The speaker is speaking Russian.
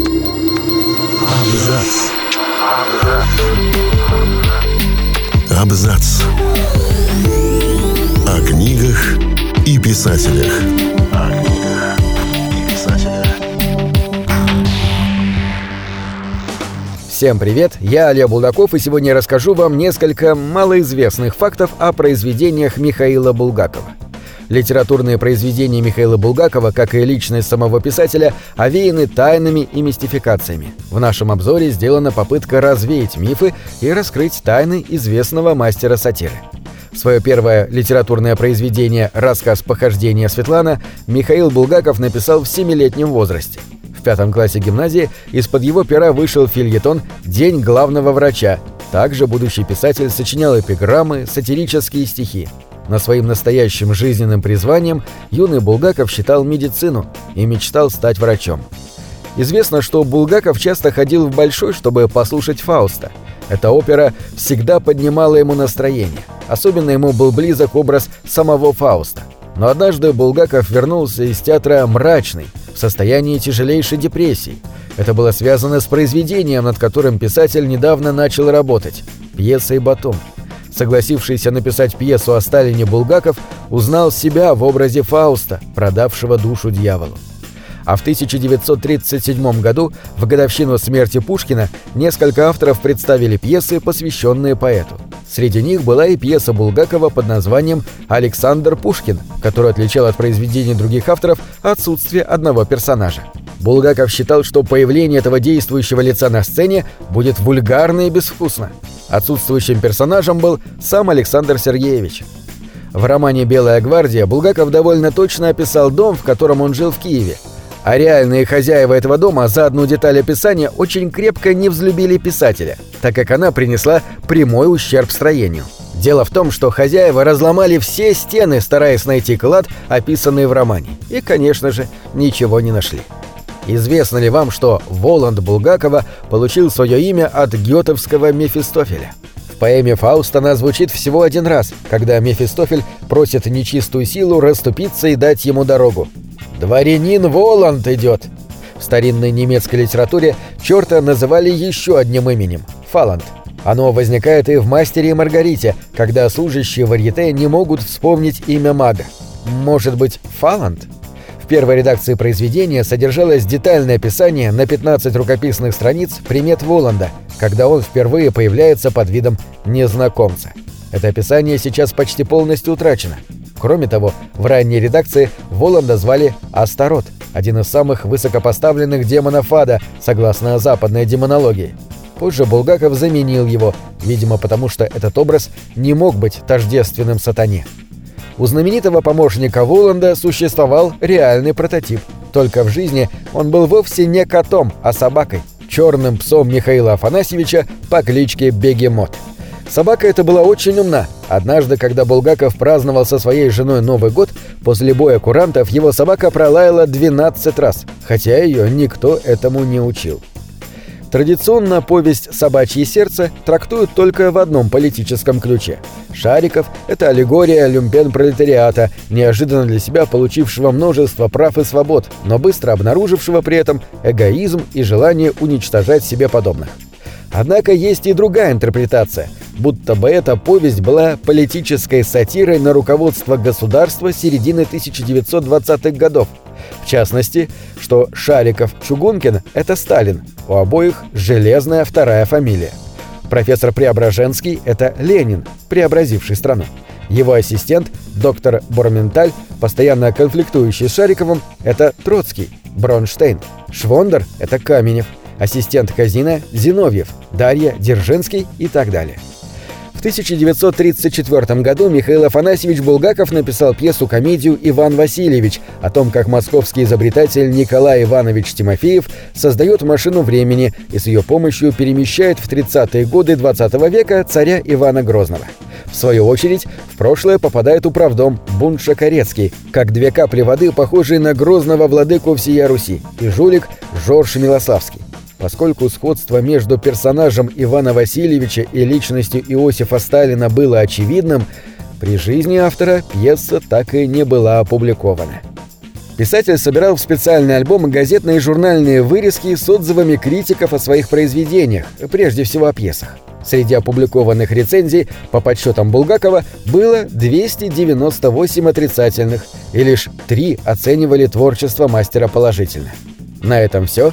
Абзац. Абзац. О книгах и писателях. О книгах и писателях. Всем привет, я Олег Булдаков, и сегодня я расскажу вам несколько малоизвестных фактов о произведениях Михаила Булгакова. Литературные произведения Михаила Булгакова, как и личность самого писателя, овеяны тайнами и мистификациями. В нашем обзоре сделана попытка развеять мифы и раскрыть тайны известного мастера сатиры. Свое первое литературное произведение «Рассказ похождения Светлана» Михаил Булгаков написал в семилетнем возрасте. В пятом классе гимназии из-под его пера вышел фильетон «День главного врача». Также будущий писатель сочинял эпиграммы, сатирические стихи. Но своим настоящим жизненным призванием юный Булгаков считал медицину и мечтал стать врачом. Известно, что Булгаков часто ходил в Большой, чтобы послушать Фауста. Эта опера всегда поднимала ему настроение. Особенно ему был близок образ самого Фауста. Но однажды Булгаков вернулся из театра мрачный, в состоянии тяжелейшей депрессии. Это было связано с произведением, над которым писатель недавно начал работать – пьесой «Батон». Согласившийся написать пьесу о Сталине Булгаков узнал себя в образе Фауста, продавшего душу дьяволу. А в 1937 году, в годовщину смерти Пушкина, несколько авторов представили пьесы, посвященные поэту. Среди них была и пьеса Булгакова под названием «Александр Пушкин», которая отличала от произведений других авторов отсутствие одного персонажа. Булгаков считал, что появление этого действующего лица на сцене будет вульгарно и безвкусно. Отсутствующим персонажем был сам Александр Сергеевич. В романе «Белая гвардия» Булгаков довольно точно описал дом, в котором он жил в Киеве. А реальные хозяева этого дома за одну деталь описания очень крепко не взлюбили писателя, так как она принесла прямой ущерб строению. Дело в том, что хозяева разломали все стены, стараясь найти клад, описанный в романе, и, конечно же, ничего не нашли. Известно ли вам, что Воланд Булгакова получил свое имя от гетовского Мефистофеля? В поэме Фауст она звучит всего один раз, когда Мефистофель просит нечистую силу расступиться и дать ему дорогу. «Дворянин Воланд идет!» В старинной немецкой литературе черта называли еще одним именем – Фаланд. Оно возникает и в «Мастере и Маргарите», когда служащие варьете не могут вспомнить имя мага. Может быть, Фаланд? Первой редакции произведения содержалось детальное описание на 15 рукописных страниц примет Воланда, когда он впервые появляется под видом незнакомца. Это описание сейчас почти полностью утрачено. Кроме того, в ранней редакции Воланда звали Астарот, один из самых высокопоставленных демонов ада, согласно западной демонологии. Позже Булгаков заменил его, видимо потому что этот образ не мог быть тождественным сатане. У знаменитого помощника Воланда существовал реальный прототип. Только в жизни он был вовсе не котом, а собакой, черным псом Михаила Афанасьевича по кличке Бегемот. Собака эта была очень умна. Однажды, когда Булгаков праздновал со своей женой Новый год, после боя курантов его собака пролаяла 12 раз, хотя ее никто этому не учил. Традиционно повесть «Собачье сердце» трактуют только в одном политическом ключе. Шариков – это аллегория люмпен-пролетариата, неожиданно для себя получившего множество прав и свобод, но быстро обнаружившего при этом эгоизм и желание уничтожать себе подобных. Однако есть и другая интерпретация, будто бы эта повесть была политической сатирой на руководство государства середины 1920-х годов. В частности, что Шариков-Чугункин – это Сталин, у обоих железная вторая фамилия. Профессор Преображенский – это Ленин, преобразивший страну. Его ассистент, доктор Борменталь, постоянно конфликтующий с Шариковым, это Троцкий, Бронштейн. Швондер – это Каменев – ассистент Казина Зиновьев, Дарья, Дзержинский и так далее. В 1934 году Михаил Афанасьевич Булгаков написал пьесу-комедию «Иван Васильевич» о том, как московский изобретатель Николай Иванович Тимофеев создает машину времени и с ее помощью перемещает в 30-е годы 20 -го века царя Ивана Грозного. В свою очередь, в прошлое попадает управдом Бунт Шакарецкий, как две капли воды, похожие на грозного владыку всея Руси, и жулик Жорж Милославский. Поскольку сходство между персонажем Ивана Васильевича и личностью Иосифа Сталина было очевидным, при жизни автора пьеса так и не была опубликована. Писатель собирал в специальный альбом газетные и журнальные вырезки с отзывами критиков о своих произведениях, прежде всего о пьесах. Среди опубликованных рецензий, по подсчетам Булгакова, было 298 отрицательных, и лишь три оценивали творчество мастера положительно. На этом все.